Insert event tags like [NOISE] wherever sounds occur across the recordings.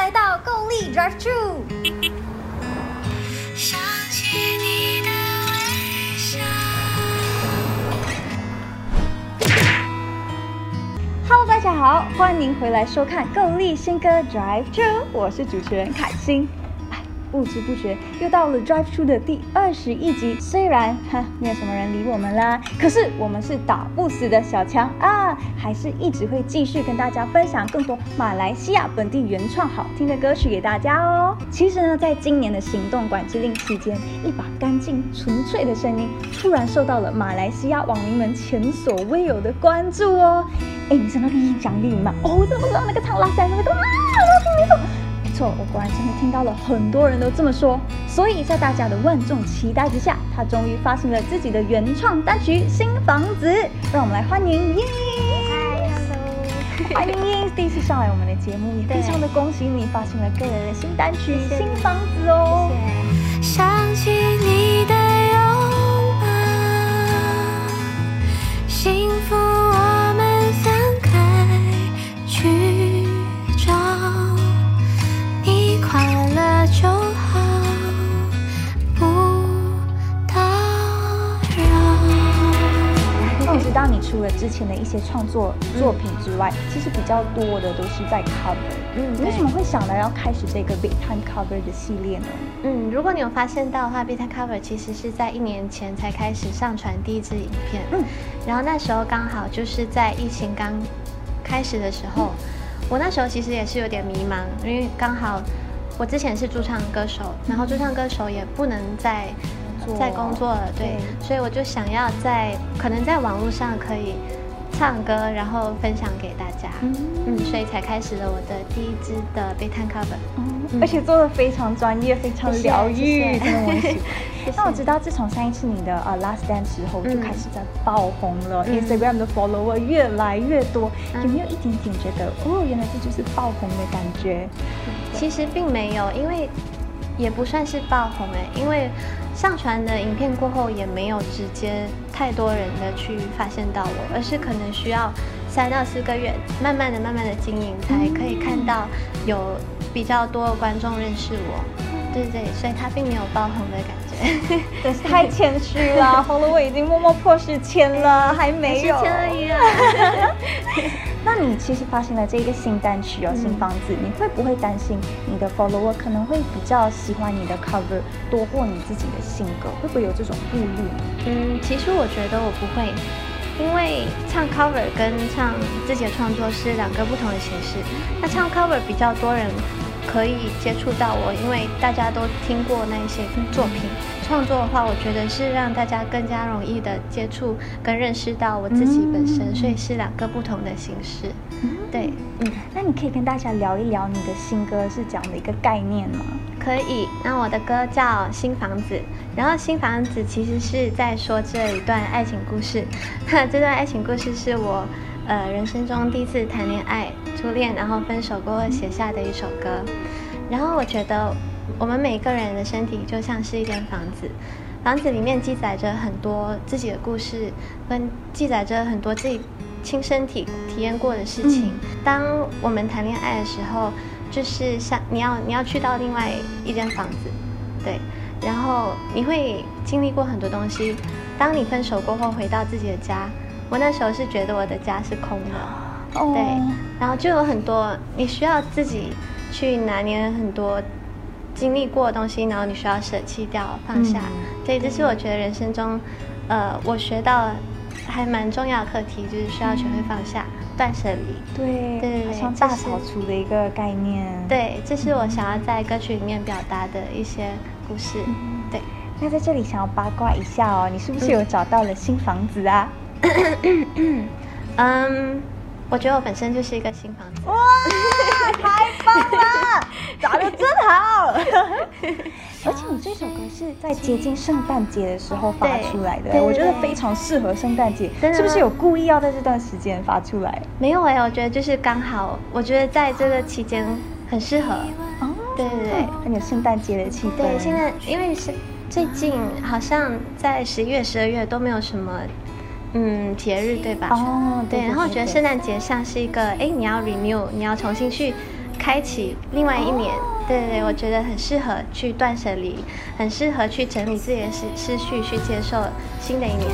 来到够力 Drive Thru。想起你的微笑。Hello，大家好，欢迎回来收看够力新歌 Drive Thru，我是主持人凯欣。不知不觉又到了 Drive Thru 的第二十一集，虽然哈没有什么人理我们啦，可是我们是打不死的小强啊，还是一直会继续跟大家分享更多马来西亚本地原创好听的歌曲给大家哦。其实呢，在今年的行动管制令期间，一把干净纯粹的声音突然受到了马来西亚网民们前所未有的关注哦。哎，你知道那个印象力吗？哦，怎么知道那个唱拉塞那个啊？我果然真的听到了很多人都这么说。所以在大家的万众期待之下，他终于发行了自己的原创单曲《新房子》，让我们来欢迎耶！欢迎耶！第一次上来我们的节目，也非常的恭喜你发行了个人的新单曲《新房子》哦。想起你的拥抱，幸福你除了之前的一些创作作品之外，其实比较多的都是在 cover。嗯你为什么会想到要开始这个 Big Time Cover 的系列呢？嗯，如果你有发现到的话 b i t i m e Cover 其实是在一年前才开始上传第一支影片，嗯然后那时候刚好就是在疫情刚开始的时候，我那时候其实也是有点迷茫，因为刚好我之前是驻唱歌手，然后驻唱歌手也不能再做在工作了，对，所以我就想要在可能在网络上可以唱歌，然后分享给大家，嗯。嗯，所以才开始了我的第一支的 Beta Cover。而且做的非常专业，非常疗愈，真的我喜欢。[LAUGHS] 谢谢。那我知道，自从上一次你的呃 Last Dance 之后，就嗯。开始在爆红了、嗯。I n s t a g r a m 的 follower 越来越多，嗯。有没有一点点觉得，哦，原来这就是爆红的感觉？其实并没有，因为也不算是爆红哎，因为上传的影片过后也没有直接太多人的去发现到我，而是可能需要三到四个月，慢慢的、慢慢的经营，才可以看到有比较多的观众认识我。对所以他并没有爆红的感觉。真 [LAUGHS] 是太谦虚了，follower 已经默默破十千了，还没有。十千而已啊。那你其实发行了这个新单曲哦，新房子，你会不会担心你的 follower 可能会比较喜欢你的 cover 多过你自己的性格？会不会有这种顾虑？嗯，其实我觉得我不会，因为唱 cover 跟唱自己的创作是两个不同的形式。那唱 cover 比较多人可以接触到我，因为大家都听过那一些作品。创作的话，我觉得是让大家更加容易的接触跟认识到我自己本身，嗯所以是两个不同的形式。对，嗯。那你可以跟大家聊一聊你的新歌是讲的一个概念吗？可以，那我的歌叫《新房子》，然后《新房子》其实是在说这一段爱情故事。[LAUGHS] 这段爱情故事是我呃人生中第一次谈恋爱、初恋，然后分手过后写下的一首歌。然后我觉得我们每个人的身体就像是一间房子，房子里面记载着很多自己的故事，跟记载着很多自己亲身体体验过的事情。当我们谈恋爱的时候，就是像你要你要去到另外一间房子，对，然后你会经历过很多东西。当你分手过后回到自己的家，我那时候是觉得我的家是空的，哦对，然后就有很多你需要自己去拿捏很多经历过的东西，然后你需要舍弃掉、放下。嗯对，这是我觉得人生中，呃，我学到还蛮重要的课题，就是需要学会放下、断舍离。对对对好像大扫除的一个概念。，对，这是我想要在歌曲里面表达的一些故事。对，那在这里想要八卦一下哦，你是不是有找到了新房子啊？[COUGHS] 嗯，我觉得我本身就是一个新房子。哇，太棒了，打的真好。[LAUGHS] 而且你这首歌是在接近圣诞节的时候发出来的，我觉得非常适合圣诞节。是不是有故意要在这段时间发出来？没有哎、我觉得就是刚好，我觉得在这个期间很适合。哦，对对对很有圣诞节的气氛。对，现在因为是最近好像在十一月、十二月都没有什么嗯节日，对吧？哦，对对，然后我觉得圣诞节像是一个，哎，你要 renew，你要重新去开启另外一年。对对对，我觉得很适合去断舍离，很适合去整理自己的思思绪，去接受新的一年。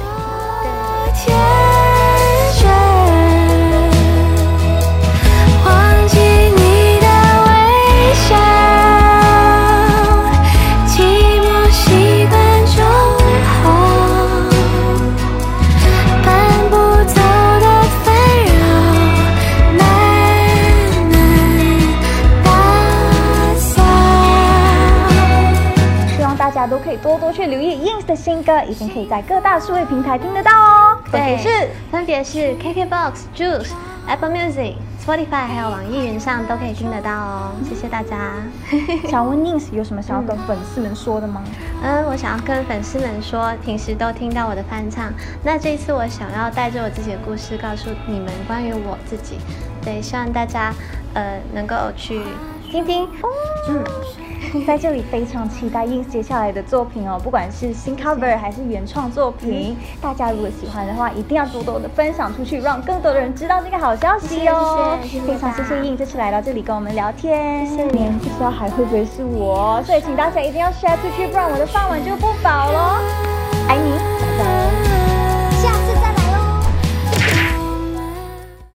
对。天多多去留意 Ins 的新歌，已经可以在各大数位平台听得到哦。分别对，是分别是 KKBOX、Juice、Apple Music、Spotify 还有网易云上都可以听得到哦。谢谢大家。[LAUGHS] 想问 Ins 有什么想要跟粉丝们说的吗？嗯，我想要跟粉丝们说，平时都听到我的翻唱，那这一次我想要带着我自己的故事，告诉你们关于我自己。对，希望大家呃能够去听听。嗯，在这里非常期待 Ins 接下来的作品哦，不管是新 cover 还是原创作品，大家如果喜欢的话，一定要多多的分享出去，让更多的人知道这个好消息哦。谢谢谢谢非常谢谢 Ins 这次来到这里跟我们聊天，谢谢。您不知道还会不会是我，所以请大家一定要 share 出去，不然我的饭碗就不保喽。